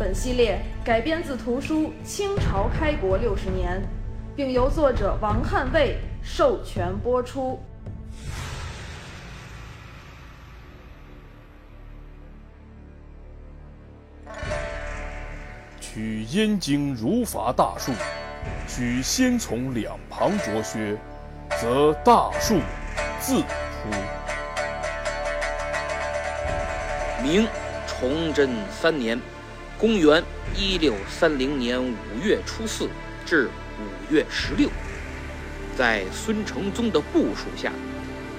本系列改编自图书《清朝开国六十年》，并由作者王汉卫授权播出。取燕京儒法大树，须先从两旁着靴，则大树自出。明崇祯三年，公元一六三零年五月初四至五月十六，在孙承宗的部署下，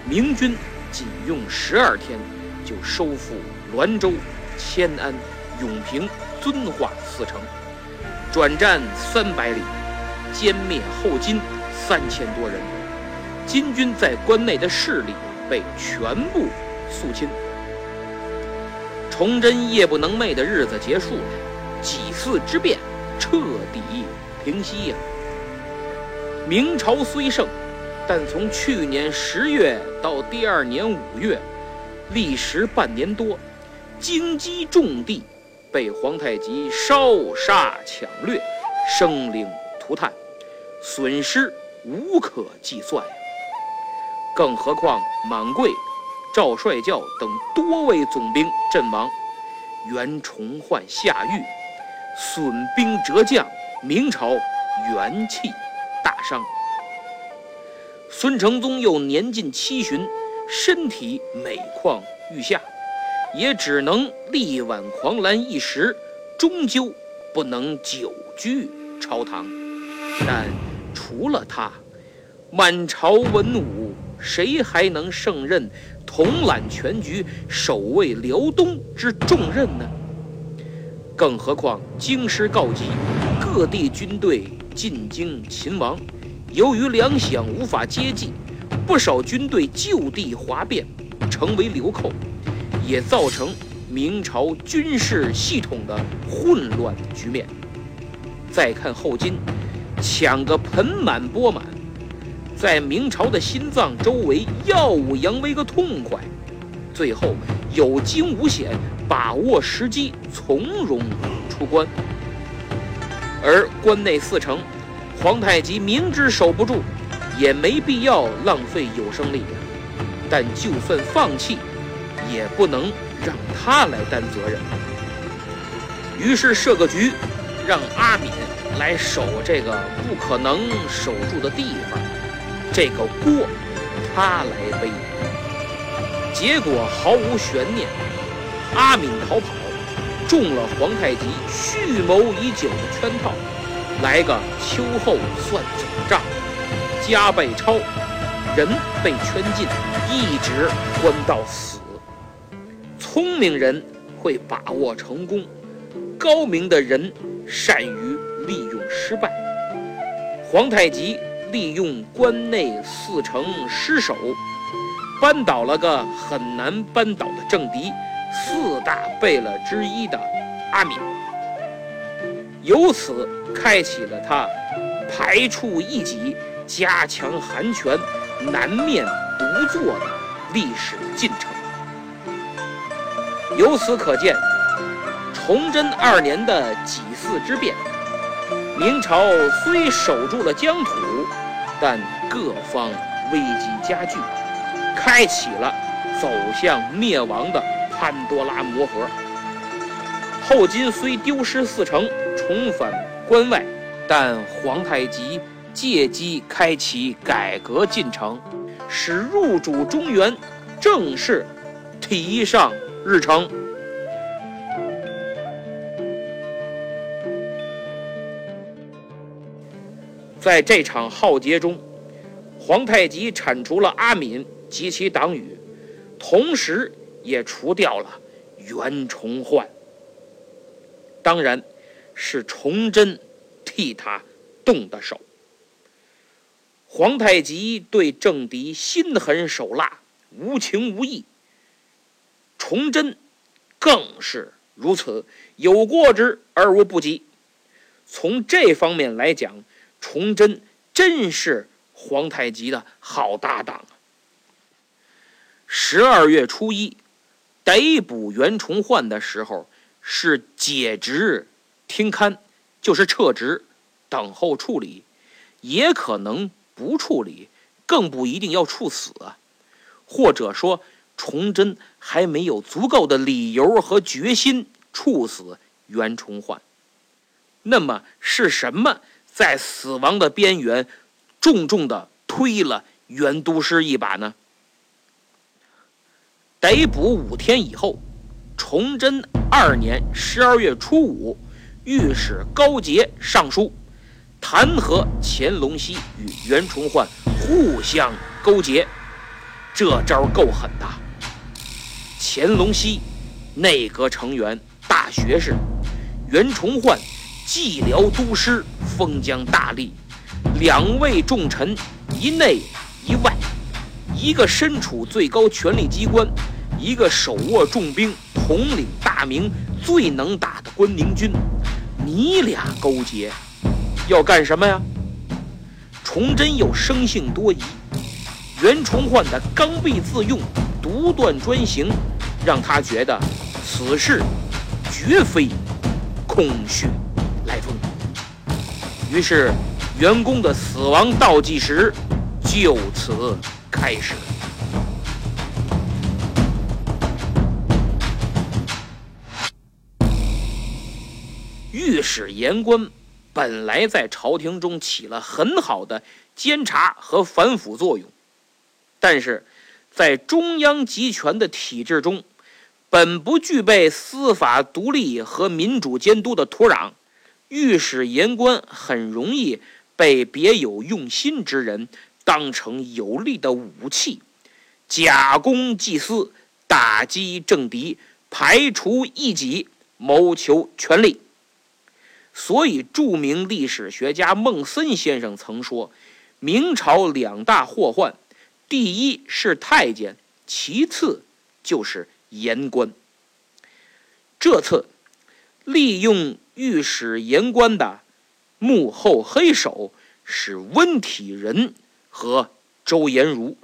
明军仅用十二天就收复滦州、迁安、永平。遵化四城，转战三百里，歼灭后金三千多人。金军在关内的势力被全部肃清。崇祯夜不能寐的日子结束了，几次之变彻底平息呀。明朝虽盛，但从去年十月到第二年五月，历时半年多，京畿重地。被皇太极烧杀抢掠，生灵涂炭，损失无可计算呀！更何况满贵、赵帅教等多位总兵阵亡，袁崇焕下狱，损兵折将，明朝元气大伤。孙承宗又年近七旬，身体每况愈下。也只能力挽狂澜一时，终究不能久居朝堂。但除了他，满朝文武谁还能胜任统揽全局、守卫辽东之重任呢？更何况京师告急，各地军队进京勤王，由于粮饷无法接济，不少军队就地哗变，成为流寇。也造成明朝军事系统的混乱局面。再看后金，抢个盆满钵满，在明朝的心脏周围耀武扬威个痛快，最后有惊无险，把握时机，从容出关。而关内四城，皇太极明知守不住，也没必要浪费有生力量，但就算放弃。也不能让他来担责任，于是设个局，让阿敏来守这个不可能守住的地方，这个锅他来背。结果毫无悬念，阿敏逃跑，中了皇太极蓄谋已久的圈套，来个秋后算总账，家被抄，人被圈禁，一直关到死。聪明人会把握成功，高明的人善于利用失败。皇太极利用关内四城失守，扳倒了个很难扳倒的政敌，四大贝勒之一的阿敏，由此开启了他排除异己、加强韩权、南面独坐的历史进程。由此可见，崇祯二年的几次之变，明朝虽守住了疆土，但各方危机加剧，开启了走向灭亡的潘多拉魔盒。后金虽丢失四城，重返关外，但皇太极借机开启改革进程，使入主中原正式提上。日程，在这场浩劫中，皇太极铲除了阿敏及其党羽，同时也除掉了袁崇焕。当然，是崇祯替他动的手。皇太极对政敌心狠手辣、无情无义，崇祯更是如此，有过之而无不及。从这方面来讲，崇祯真是皇太极的好搭档啊！十二月初一，逮捕袁崇焕的时候，是解职听勘，就是撤职，等候处理，也可能。不处理，更不一定要处死！或者说，崇祯还没有足够的理由和决心处死袁崇焕。那么是什么在死亡的边缘，重重的推了袁都师一把呢？逮捕五天以后，崇祯二年十二月初五，御史高杰上书。弹劾乾隆熙与袁崇焕互相勾结，这招够狠的。乾隆熙，内阁成员，大学士；袁崇焕，蓟辽都师，封疆大吏。两位重臣，一内一外，一个身处最高权力机关，一个手握重兵，统领大明最能打的关宁军。你俩勾结？要干什么呀？崇祯又生性多疑，袁崇焕的刚愎自用、独断专行，让他觉得此事绝非空穴。于是，员工的死亡倒计时就此开始。御史言官。本来在朝廷中起了很好的监察和反腐作用，但是，在中央集权的体制中，本不具备司法独立和民主监督的土壤，御史言官很容易被别有用心之人当成有力的武器，假公济私，打击政敌，排除异己，谋求权力。所以，著名历史学家孟森先生曾说：“明朝两大祸患，第一是太监，其次就是言官。”这次利用御史言官的幕后黑手是温体仁和周延儒。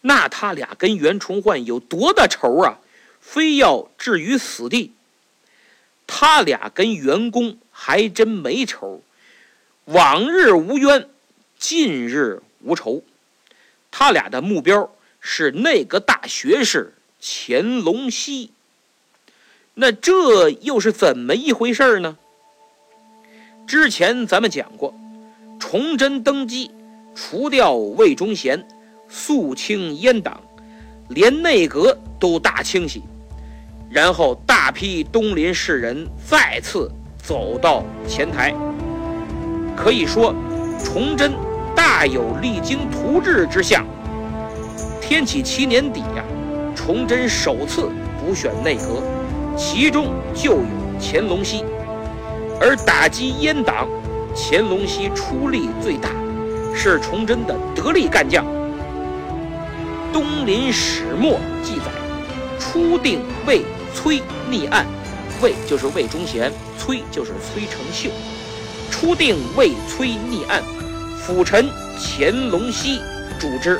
那他俩跟袁崇焕有多大仇啊？非要置于死地？他俩跟袁公还真没仇，往日无冤，近日无仇。他俩的目标是那个大学士乾隆熙。那这又是怎么一回事呢？之前咱们讲过，崇祯登基，除掉魏忠贤，肃清阉党，连内阁都大清洗。然后大批东林士人再次走到前台，可以说，崇祯大有励精图治之象。天启七年底呀，崇祯首次补选内阁，其中就有乾隆熙。而打击阉党，乾隆熙出力最大，是崇祯的得力干将。东林始末记载，初定魏。崔逆案，魏就是魏忠贤，崔就是崔成秀。初定魏崔逆案，辅臣乾隆熙主之。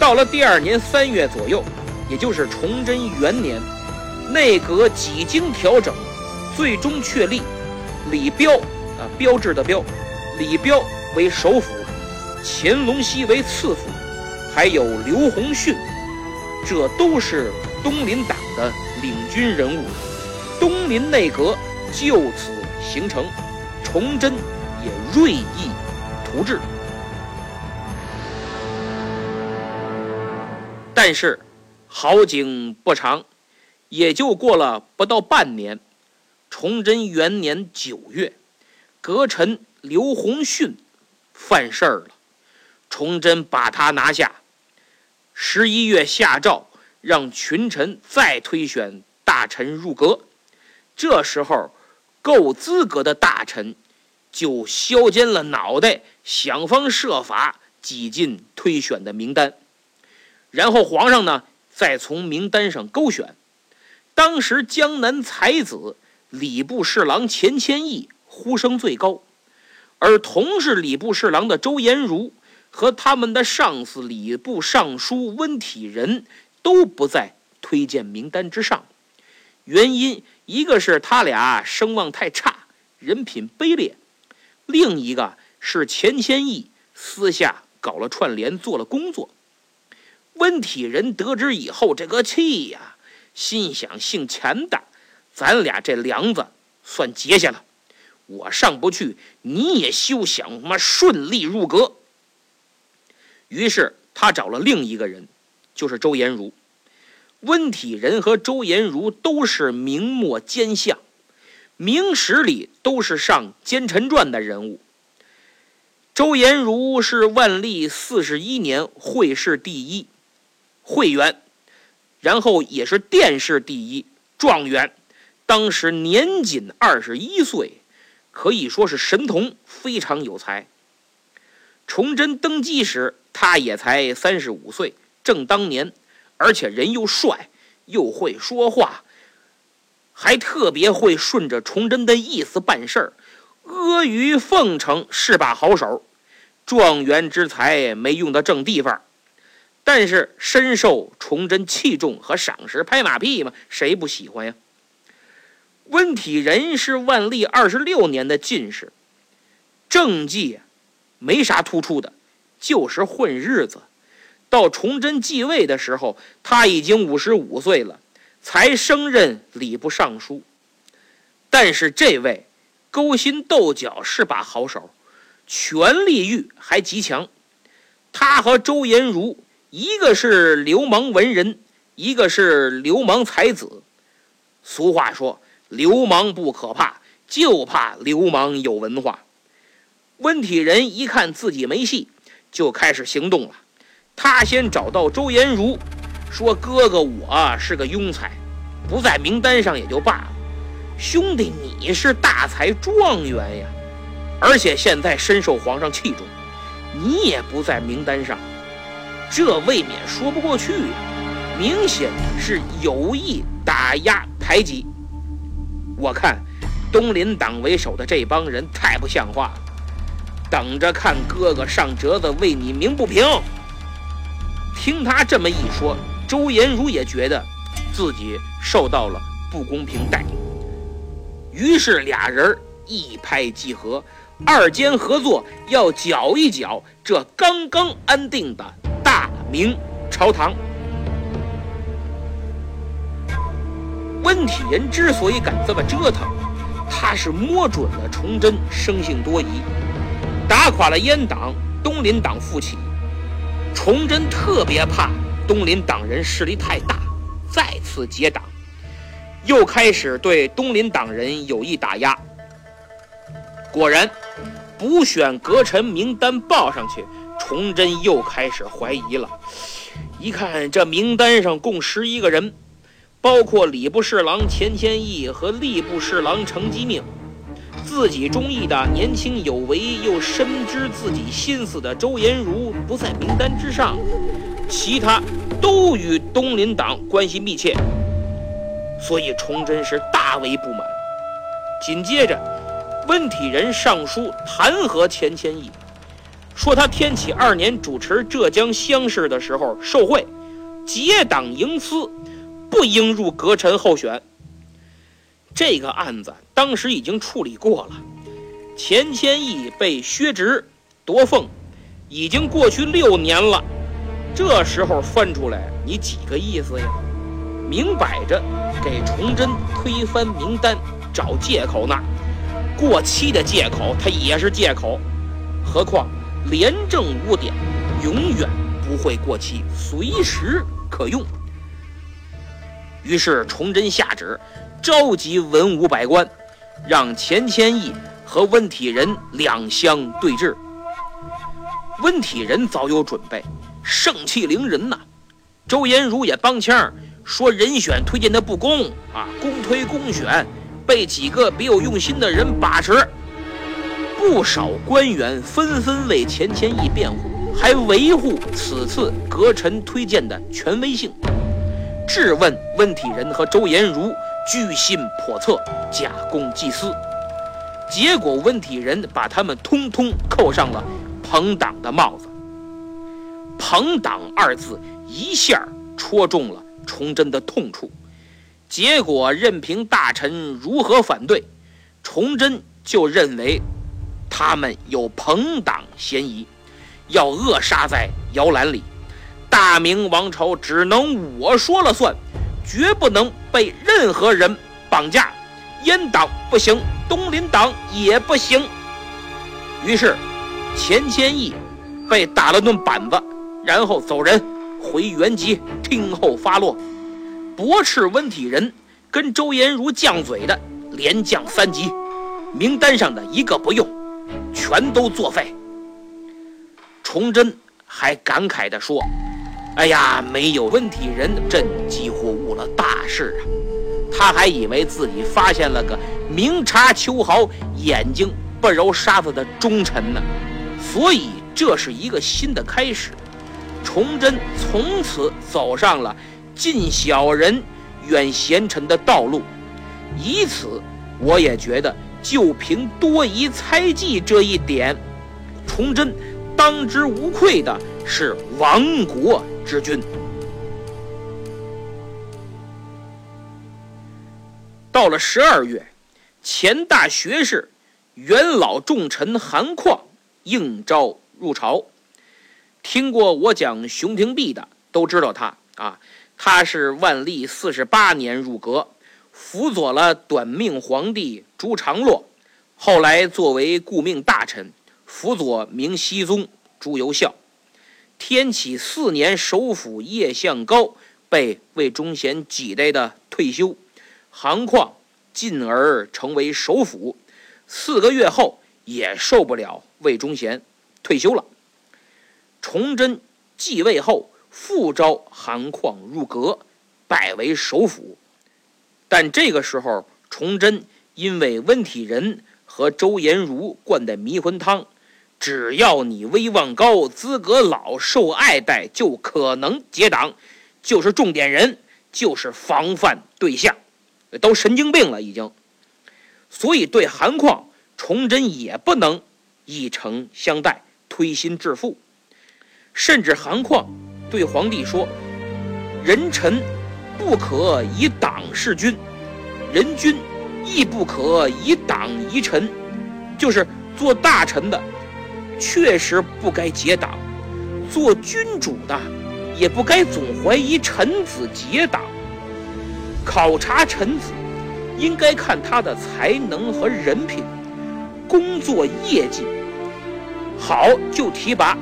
到了第二年三月左右，也就是崇祯元年，内阁几经调整，最终确立李彪啊，标志的彪，李彪为首辅，乾隆熙为次辅，还有刘洪训，这都是。东林党的领军人物，东林内阁就此形成，崇祯也锐意图治。但是好景不长，也就过了不到半年，崇祯元年九月，阁臣刘洪训犯事儿了，崇祯把他拿下。十一月下诏。让群臣再推选大臣入阁，这时候，够资格的大臣就削尖了脑袋，想方设法挤进推选的名单，然后皇上呢，再从名单上勾选。当时江南才子礼部侍郎钱谦益呼声最高，而同是礼部侍郎的周延儒和他们的上司礼部尚书温体仁都不在推荐名单之上。原因一个是他俩声望太差，人品卑劣；另一个是钱谦益私下搞了串联，做了工作。温体仁得知以后，这个气呀，心想：姓钱的，咱俩这梁子算结下了。我上不去，你也休想他妈顺利入阁。于是他找了另一个人，就是周延儒。温体仁和周延儒都是明末奸相，明史里都是上《奸臣传》的人物。周延儒是万历四十一年会试第一会员，然后也是殿试第一状元，当时年仅二十一岁，可以说是神童，非常有才。崇祯登基时，他也才三十五岁，正当年。而且人又帅，又会说话，还特别会顺着崇祯的意思办事儿，阿谀奉承是把好手，状元之才没用到正地方，但是深受崇祯器重和赏识，拍马屁嘛，谁不喜欢呀？温体仁是万历二十六年的进士，政绩没啥突出的，就是混日子。到崇祯继位的时候，他已经五十五岁了，才升任礼部尚书。但是这位勾心斗角是把好手，权力欲还极强。他和周延儒，一个是流氓文人，一个是流氓才子。俗话说，流氓不可怕，就怕流氓有文化。温体仁一看自己没戏，就开始行动了。他先找到周延儒，说：“哥哥，我是个庸才，不在名单上也就罢了。兄弟，你是大才状元呀，而且现在深受皇上器重，你也不在名单上，这未免说不过去呀！明显是有意打压排挤。我看东林党为首的这帮人太不像话了，等着看哥哥上折子为你鸣不平。”听他这么一说，周延儒也觉得自己受到了不公平待遇，于是俩人一拍即合，二监合作要搅一搅这刚刚安定的明朝堂。温体仁之所以敢这么折腾，他是摸准了崇祯生性多疑，打垮了阉党，东林党复起。崇祯特别怕东林党人势力太大，再次结党，又开始对东林党人有意打压。果然，补选阁臣名单报上去，崇祯又开始怀疑了。一看这名单上共十一个人，包括礼部侍郎钱谦益和吏部侍郎程基命。自己中意的年轻有为又深知自己心思的周延儒不在名单之上，其他都与东林党关系密切，所以崇祯是大为不满。紧接着，温体仁上书弹劾钱谦益，说他天启二年主持浙江乡试的时候受贿，结党营私，不应入阁臣候选。这个案子当时已经处理过了，钱谦益被削职夺俸，已经过去六年了。这时候翻出来，你几个意思呀？明摆着给崇祯推翻名单找借口呢。过期的借口，它也是借口。何况廉政污点永远不会过期，随时可用。于是崇祯下旨。召集文武百官，让钱谦益和温体仁两相对峙。温体仁早有准备，盛气凌人呐。周延儒也帮腔说人选推荐的不公啊，公推公选，被几个别有用心的人把持。不少官员纷纷为钱谦益辩护，还维护此次阁臣推荐的权威性，质问温体仁和周延儒居心叵测、假公济私。结果温体仁把他们通通扣上了朋党的帽子。朋党二字一下戳中了崇祯的痛处。结果任凭大臣如何反对，崇祯就认为。他们有朋党嫌疑，要扼杀在摇篮里。大明王朝只能我说了算，绝不能被任何人绑架。阉党不行，东林党也不行。于是，钱谦益被打了顿板子，然后走人，回原籍听候发落。驳斥温体仁跟周延儒犟嘴的，连降三级，名单上的一个不用。全都作废。崇祯还感慨地说：“哎呀，没有温体仁，朕几乎误了大事啊！他还以为自己发现了个明察秋毫、眼睛不揉沙子的忠臣呢。所以这是一个新的开始。崇祯从此走上了近小人、远贤臣的道路。以此，我也觉得。”就凭多疑猜忌这一点，崇祯当之无愧的是亡国之君。到了十二月，前大学士、元老重臣韩况应召入朝。听过我讲熊廷弼的都知道他啊，他是万历四十八年入阁。辅佐了短命皇帝朱常洛，后来作为顾命大臣，辅佐明熹宗朱由校。天启四年，首辅叶向高被魏忠贤挤兑的退休，韩况进而成为首辅。四个月后，也受不了魏忠贤，退休了。崇祯继位后，复召韩况入阁，拜为首辅。但这个时候，崇祯因为温体仁和周延儒灌的迷魂汤，只要你威望高、资格老、受爱戴，就可能结党，就是重点人，就是防范对象，都神经病了已经。所以对韩况，崇祯也不能以诚相待、推心置腹，甚至韩况对皇帝说：“人臣。”不可以党事君，人君亦不可以党疑臣。就是做大臣的，确实不该结党；做君主的，也不该总怀疑臣子结党。考察臣子，应该看他的才能和人品、工作业绩，好就提拔，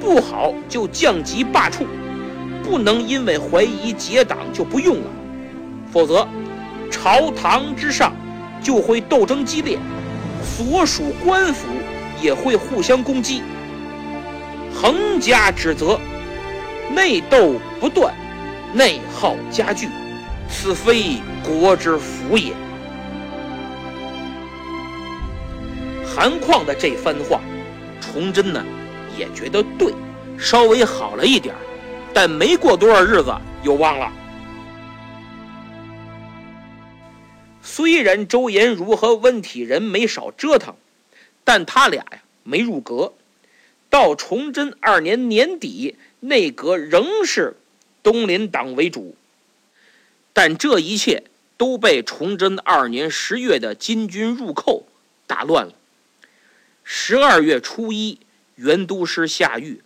不好就降级罢黜。不能因为怀疑结党就不用了，否则朝堂之上就会斗争激烈，所属官府也会互相攻击，横加指责，内斗不断，内耗加剧，此非国之福也。韩况的这番话，崇祯呢也觉得对，稍微好了一点儿。但没过多少日子，又忘了。虽然周延儒和温体仁没少折腾，但他俩呀没入阁。到崇祯二年年底，内阁仍是东林党为主。但这一切都被崇祯二年十月的金军入寇打乱了。十二月初一，元都师下狱；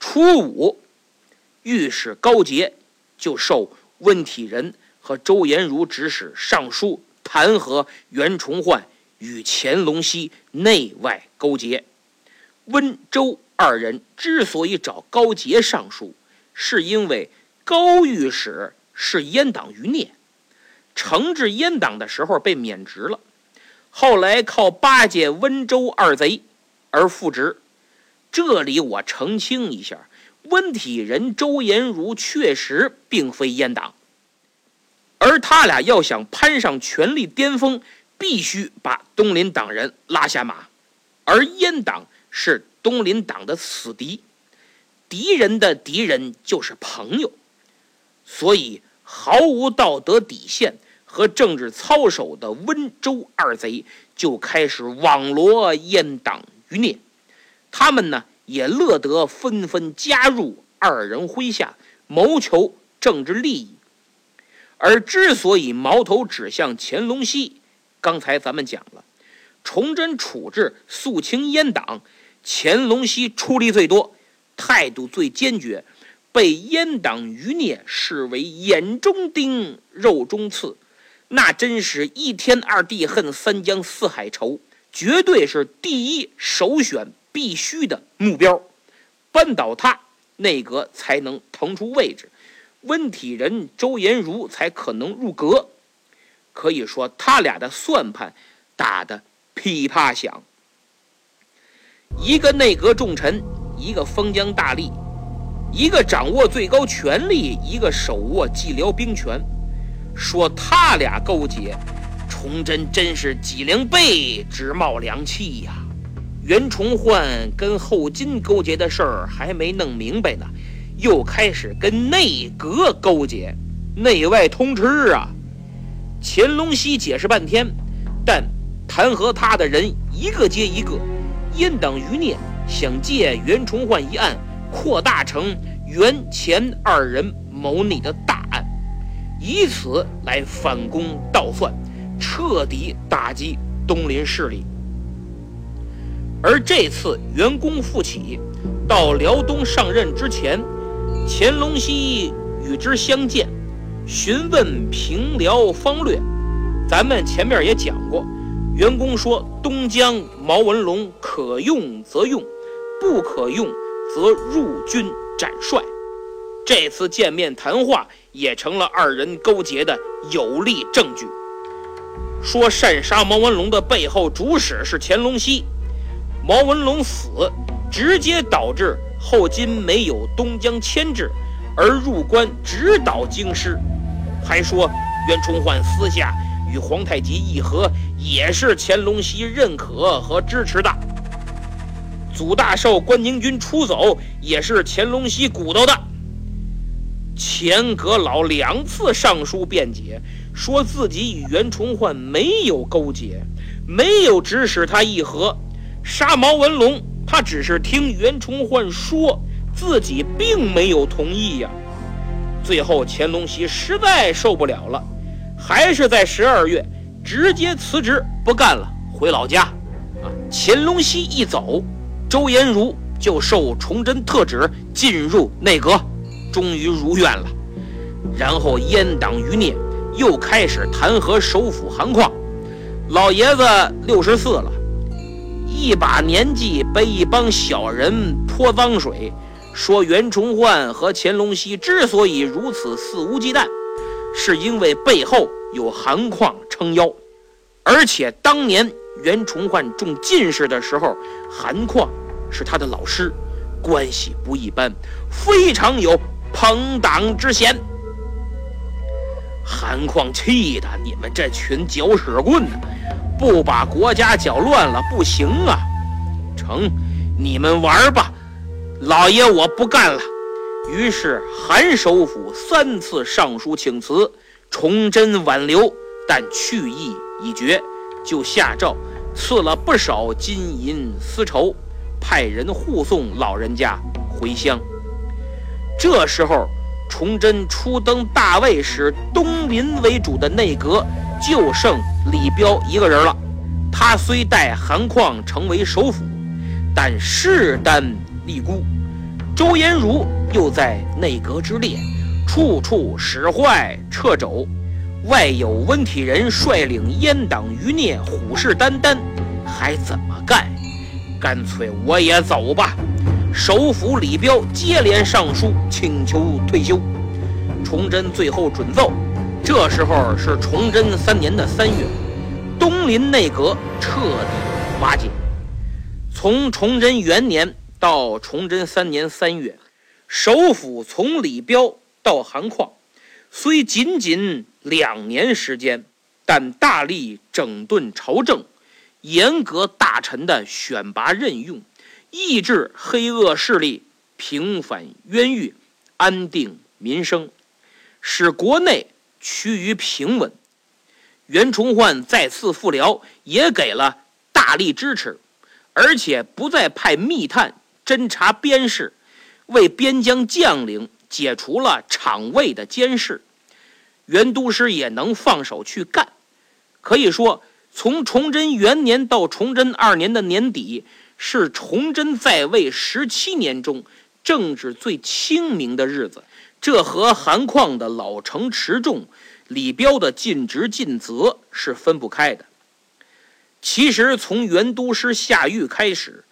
初五。御史高杰就受温体仁和周延儒指使，上书弹劾袁崇焕与乾隆熙内外勾结。温周二人之所以找高杰上书，是因为高御史是阉党余孽，惩治阉党的时候被免职了，后来靠巴结温周二贼而复职。这里我澄清一下。温体仁、周延儒确实并非阉党，而他俩要想攀上权力巅峰，必须把东林党人拉下马。而阉党是东林党的死敌，敌人的敌人就是朋友，所以毫无道德底线和政治操守的温州二贼就开始网罗阉党余孽。他们呢也乐得纷纷加入二人麾下，谋求政治利益。而之所以矛头指向乾隆熙，刚才咱们讲了。崇祯处置肃清阉党，乾隆熙出力最多，态度最坚决，被阉党余孽视为眼中钉、肉中刺，那真是一天二地恨、三江四海愁，绝对是第一首选必须的目标。扳倒他，内阁才能腾出位置，温体仁、周延儒才可能入阁。可以说，他俩的算盘打的。噼啪响，一个内阁重臣，一个封疆大吏，一个掌握最高权力，一个手握蓟辽兵权。说他俩勾结，崇祯真是脊梁背直冒凉气呀！袁崇焕跟后金勾结的事儿还没弄明白呢，又开始跟内阁勾结，内外通吃啊！乾隆熙解释半天，但。弹劾他的人一个接一个，阉党余孽想借袁崇焕一案扩大成袁乾二人谋逆的大案，以此来反攻倒算，彻底打击东林势力。而这次袁公复起，到辽东上任之前，乾隆熙与之相见，询问平辽方略。咱们前面也讲过。员工说：“东江毛文龙可用则用，不可用则入军斩帅。”这次见面谈话也成了二人勾结的有力证据。说擅杀毛文龙的背后主使是乾隆熙，毛文龙死直接导致后金没有东江牵制，而入关直捣京师。还说袁崇焕私下。与皇太极议和，也是乾隆熙认可和支持的。祖大寿关宁军出走，也是乾隆熙鼓捣的。钱阁老两次上书辩解，说自己与袁崇焕没有勾结，没有指使他议和，杀毛文龙，他只是听袁崇焕说，自己并没有同意呀。最后，乾隆熙实在受不了了。还是在十二月，直接辞职不干了，回老家。啊，乾隆熙一走，周延儒就受崇祯特旨进入内阁，终于如愿了。然后阉党余孽又开始弹劾首辅韩况，老爷子六十四了，一把年纪被一帮小人泼脏水，说袁崇焕和乾隆熙之所以如此肆无忌惮。是因为背后有韩况撑腰，而且当年袁崇焕中进士的时候，韩况是他的老师，关系不一般，非常有朋党之嫌。韩况气的你们这群搅屎棍，不把国家搅乱了不行啊！成，你们玩吧，老爷我不干了。于是，韩首府三次上书请辞，崇祯挽留，但去意已决，就下诏赐了不少金银丝绸，派人护送老人家回乡。这时候，崇祯初登大位时，东林为主的内阁就剩李彪一个人了。他虽代韩况成为首辅，但势单力孤。周延儒又在内阁之列，处处使坏掣肘，外有温体仁率领阉党余孽虎视眈眈，还怎么干？干脆我也走吧。首辅李彪接连上书请求退休，崇祯最后准奏。这时候是崇祯三年的三月，东林内阁彻底瓦解。从崇祯元年。到崇祯三年三月，首辅从李彪到韩况，虽仅仅两年时间，但大力整顿朝政，严格大臣的选拔任用，抑制黑恶势力，平反冤狱，安定民生，使国内趋于平稳。袁崇焕再次复辽，也给了大力支持，而且不再派密探侦查边事，为边疆将领解除了场卫的监视，袁都师也能放手去干。可以说，从崇祯元年到崇祯二年的年底，是崇祯在位十七年中政治最清明的日子。这和韩况的老成持重。李彪的尽职尽责是分不开的。其实从袁都师下狱开始，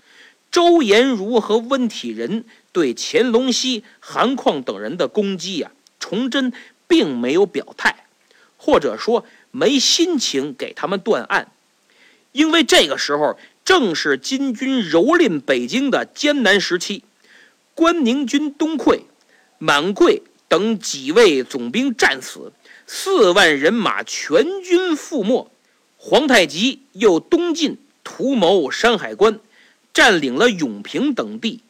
周延儒和温体仁对乾隆熙、韩况等人的攻击呀，崇祯并没有表态，或者说没心情给他们断案，因为这个时候正是金军蹂躏北京的艰难时期，关宁军东溃，满桂等几位总兵战死。四万人马全军覆没，皇太极又东进图谋山海关，占领了永平等地，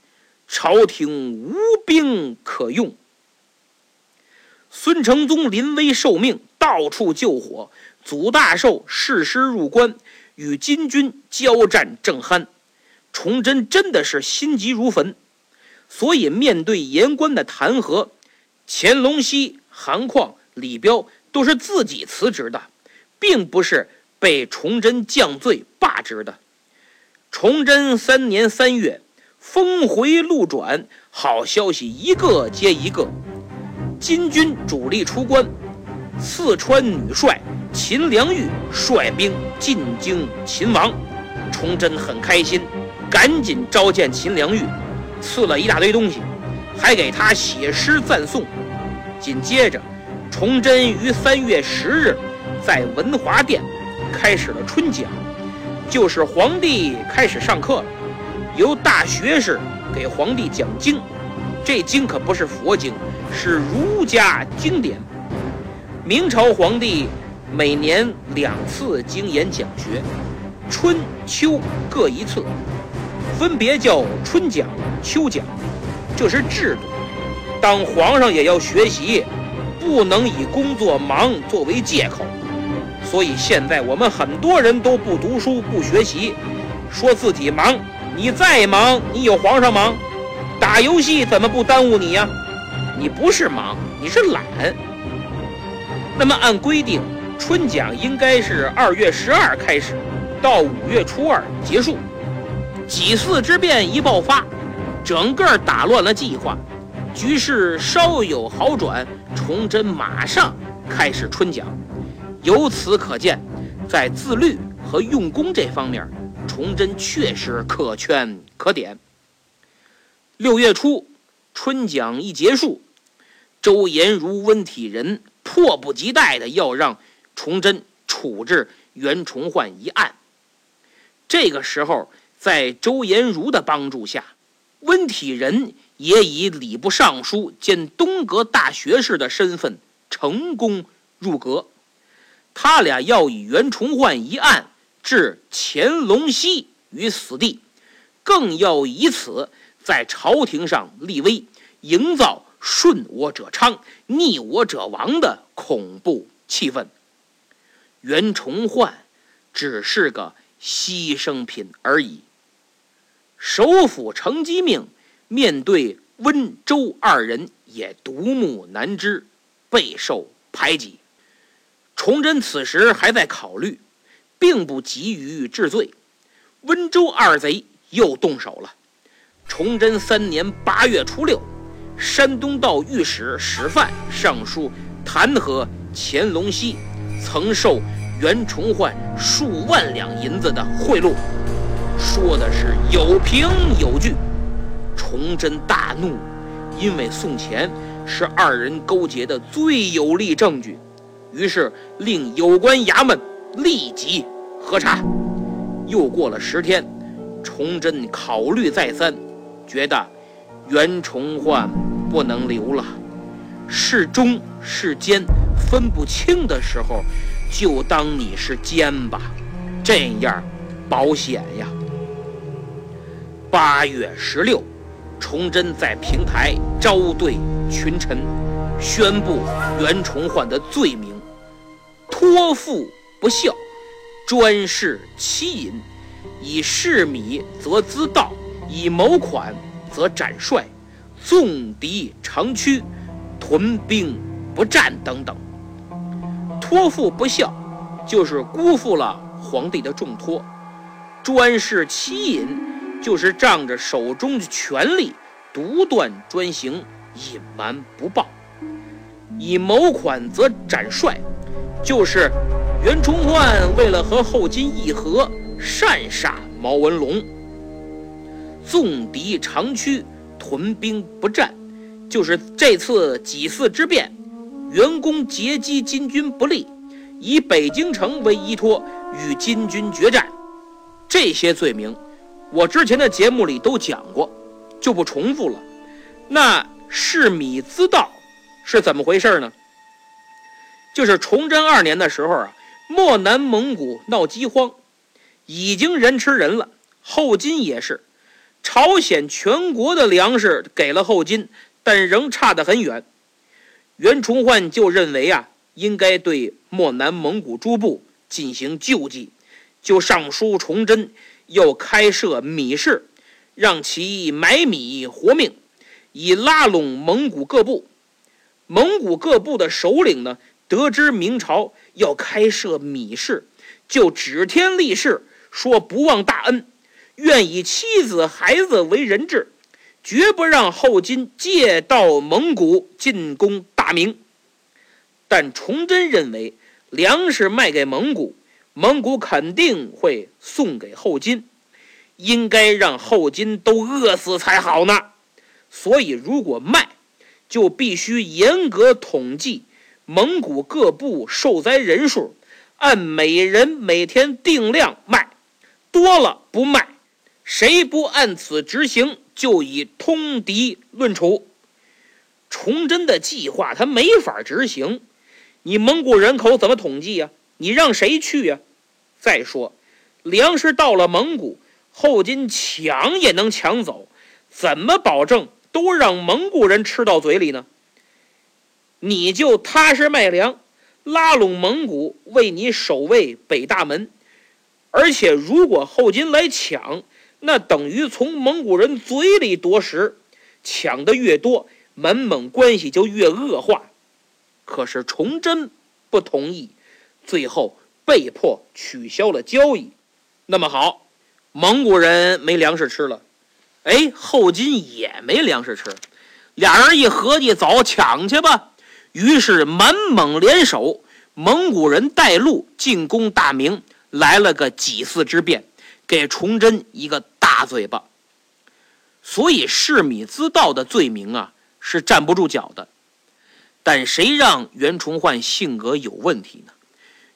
朝廷无兵可用。孙承宗临危受命，到处救火，祖大寿誓师入关，与金军交战正酣。崇祯真的是心急如焚，所以面对言官的弹劾，乾隆熙、韩况。李彪都是自己辞职的，并不是被崇祯降罪罢职的。崇祯三年三月，峰回路转，好消息一个接一个。金军主力出关，四川女帅秦良玉率兵进京擒王。崇祯很开心，赶紧召见秦良玉，赐了一大堆东西，还给他写诗赞颂。紧接着。崇祯于三月十日，在文华殿开始了春讲，就是皇帝开始上课了，由大学士给皇帝讲经。这经可不是佛经，是儒家经典。明朝皇帝每年两次经研讲学，春秋各一次，分别叫春讲、秋讲，这是制度。当皇上也要学习。不能以工作忙作为借口，所以现在我们很多人都不读书不学习，说自己忙。你再忙，你有皇上忙？打游戏怎么不耽误你呀？你不是忙，你是懒。那么按规定，春讲应该是二月十二开始，到五月初二结束。几次之变一爆发，整个打乱了计划。局势稍有好转，崇祯马上开始春讲。由此可见，在自律和用功这方面，崇祯确实可圈可点。六月初，春讲一结束，周延儒、温体仁迫不及待地要让崇祯处置袁崇焕一案。这个时候，在周延儒的帮助下，温体仁。也以礼部尚书兼东阁大学士的身份成功入阁。他俩要以袁崇焕一案置乾隆熙于死地，更要以此在朝廷上立威，营造顺我者昌、逆我者亡的恐怖气氛。袁崇焕只是个牺牲品而已。首辅程机命。面对温州二人也独木难支，备受排挤。崇祯此时还在考虑，并不急于治罪。温州二贼又动手了。崇祯三年八月初六，山东道御史史范上书弹劾乾隆熙，曾受袁崇焕数万两银子的贿赂，说的是有凭有据。崇祯大怒，因为送钱是二人勾结的最有力证据，于是令有关衙门立即核查。又过了十天，崇祯考虑再三，觉得袁崇焕不能留了，是忠是奸分不清的时候，就当你是奸吧，这样保险呀。八月十六，崇祯在平台招对群臣，宣布袁崇焕的罪名：托付不孝，专事欺淫，以事米则资盗，以谋款则斩帅，纵敌长驱，屯兵不战等等。托付不孝，就是辜负了皇帝的重托；专事欺隐。就是仗着手中的权力独断专行、隐瞒不报，以谋款则斩帅，就是袁崇焕为了和后金议和，擅杀毛文龙；纵敌长驱，屯兵不战，就是这次几次之变，员工截击金军不利，以北京城为依托与金军决战，这些罪名。我之前的节目里都讲过，就不重复了。那是米兹道是怎么回事呢？就是崇祯二年的时候啊，漠南蒙古闹饥荒，已经人吃人了。后金也是，朝鲜全国的粮食给了后金，但仍差得很远。袁崇焕就认为啊，应该对漠南蒙古诸部进行救济，就上书崇祯。要开设米市，让其买米活命，以拉拢蒙古各部。蒙古各部的首领呢，得知明朝要开设米市，就指天立誓说不忘大恩，愿以妻子孩子为人质，绝不让后金借道蒙古进攻大明。但崇祯认为，粮食卖给蒙古。蒙古肯定会送给后金，应该让后金都饿死才好呢。所以，如果卖，就必须严格统计蒙古各部受灾人数，按每人每天定量卖，多了不卖。谁不按此执行，就以通敌论处。崇祯的计划他没法执行，你蒙古人口怎么统计呀？你让谁去呀？再说，粮食到了蒙古，后金抢也能抢走，怎么保证都让蒙古人吃到嘴里呢？你就踏实卖粮，拉拢蒙古为你守卫北大门。而且，如果后金来抢，那等于从蒙古人嘴里夺食，抢的越多，满蒙关系就越恶化。可是崇祯不同意，最后。被迫取消了交易，那么好，蒙古人没粮食吃了，哎，后金也没粮食吃，俩人一合计，走抢去吧。于是满蒙联手，蒙古人带路进攻大明，来了个几次之变，给崇祯一个大嘴巴。所以弑米滋盗的罪名啊，是站不住脚的。但谁让袁崇焕性格有问题呢？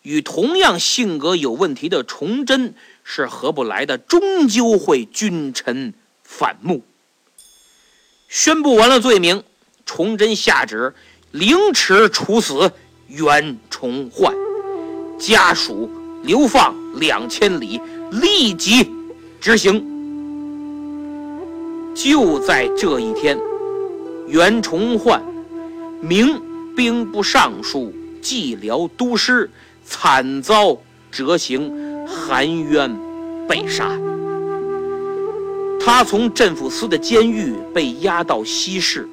与同样性格有问题的崇祯是合不来的，终究会君臣反目。宣布完了罪名，崇祯下旨凌迟处死袁崇焕，家属流放两千里，立即执行。就在这一天，袁崇焕，明兵部尚书、蓟辽都师。惨遭折刑，含冤被杀。他从镇抚司的监狱被押到西市，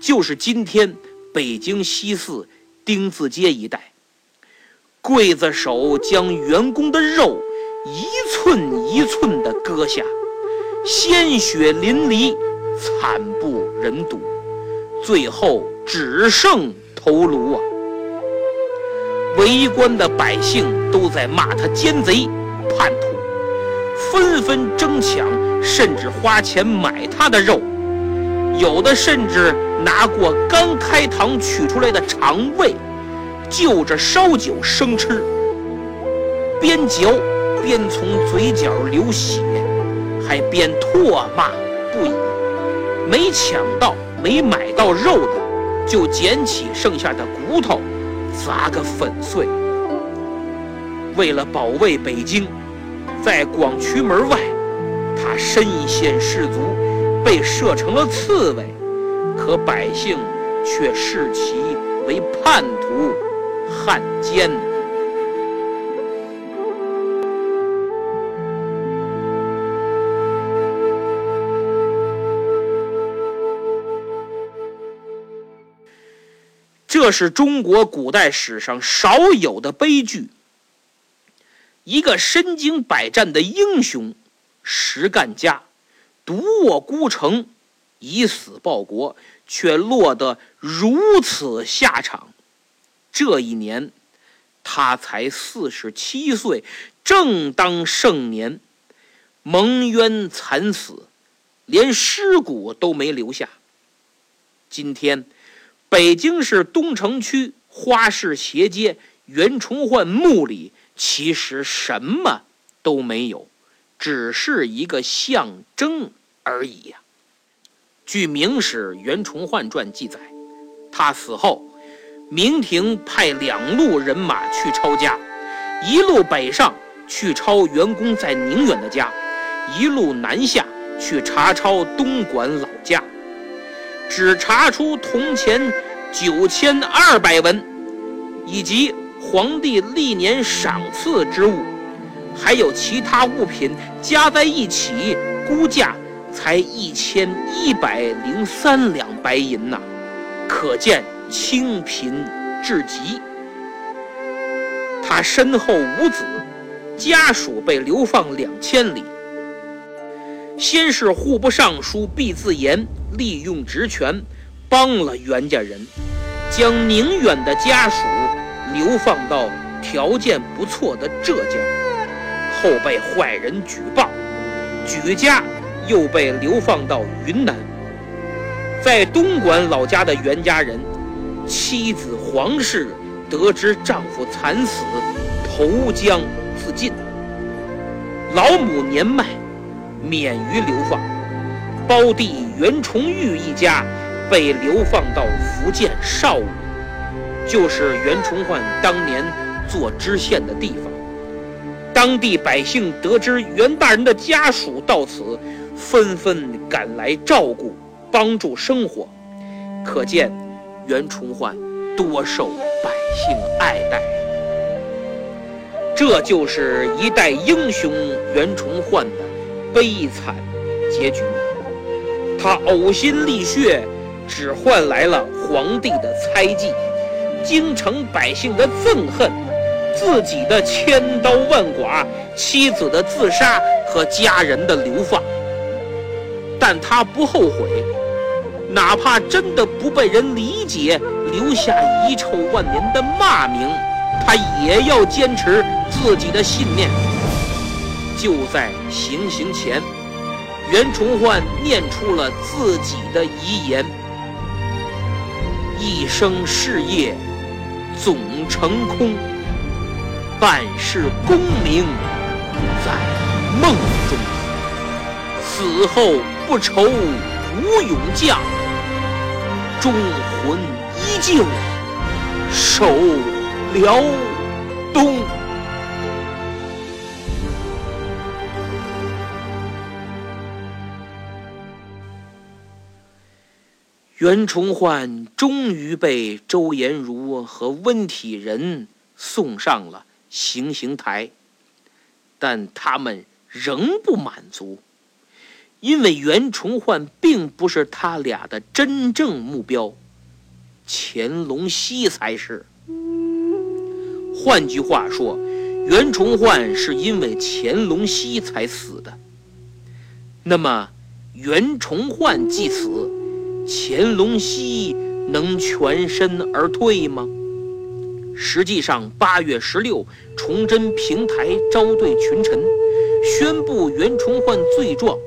就是今天北京西四丁字街一带。刽子手将员工的肉一寸一寸地割下，鲜血淋漓，惨不忍睹，最后只剩头颅啊！围观的百姓都在骂他奸贼、叛徒，纷纷争抢，甚至花钱买他的肉，有的甚至拿过刚开膛取出来的肠胃，就着烧酒生吃，边嚼边从嘴角流血，还边唾骂不已。没抢到、没买到肉的，就捡起剩下的骨头。砸个粉碎。为了保卫北京，在广渠门外，他身先士卒，被射成了刺猬，可百姓却视其为叛徒、汉奸。这是中国古代史上少有的悲剧。一个身经百战的英雄，实干家，独卧孤城，以死报国，却落得如此下场。这一年，他才四十七岁，正当盛年，蒙冤惨死，连尸骨都没留下。今天。北京市东城区花市斜街袁崇焕墓里，其实什么都没有，只是一个象征而已呀。据《明史袁崇焕传》记载，他死后，明廷派两路人马去抄家，一路北上去抄袁公在宁远的家，一路南下去查抄东莞老家。只查出铜钱九千二百文，以及皇帝历年赏赐之物，还有其他物品加在一起，估价才一千一百零三两白银呐，可见清贫至极。他身后无子，家属被流放两千里。先是户部尚书毕自严利用职权，帮了袁家人，将宁远的家属流放到条件不错的浙江，后被坏人举报，举家又被流放到云南。在东莞老家的袁家人，妻子黄氏得知丈夫惨死，投江自尽。老母年迈。免于流放，胞弟袁崇玉一家被流放到福建邵武，就是袁崇焕当年做知县的地方。当地百姓得知袁大人的家属到此，纷纷赶来照顾、帮助生活，可见袁崇焕多受百姓爱戴。这就是一代英雄袁崇焕的。悲惨结局，他呕心沥血，只换来了皇帝的猜忌，京城百姓的憎恨，自己的千刀万剐，妻子的自杀和家人的流放。但他不后悔，哪怕真的不被人理解，留下遗臭万年的骂名，他也要坚持自己的信念。就在行刑前，袁崇焕念出了自己的遗言：“一生事业总成空，半世功名在梦中。死后不愁无勇将，忠魂依旧守辽东。”袁崇焕终于被周延儒和温体仁送上了行刑台，但他们仍不满足，因为袁崇焕并不是他俩的真正目标，乾隆熙才是。换句话说，袁崇焕是因为乾隆熙才死的。那么，袁崇焕既死，乾隆熙能全身而退吗？实际上，八月十六，崇祯平台招对群臣，宣布袁崇焕罪状，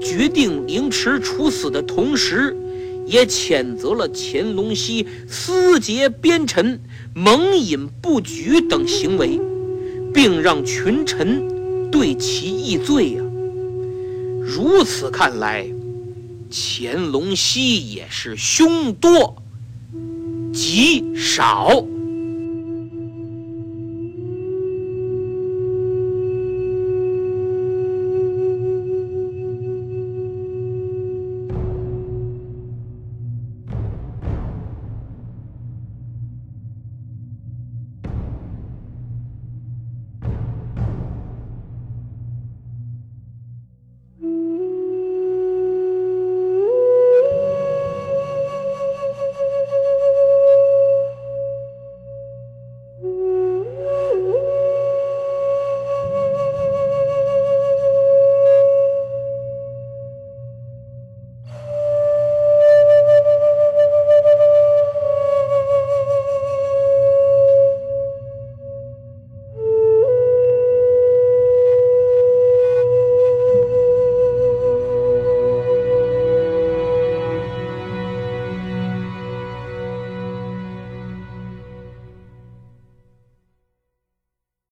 决定凌迟处死的同时，也谴责了乾隆熙私结边臣、蒙引不举等行为，并让群臣对其议罪呀。如此看来。乾隆熙也是凶多吉少。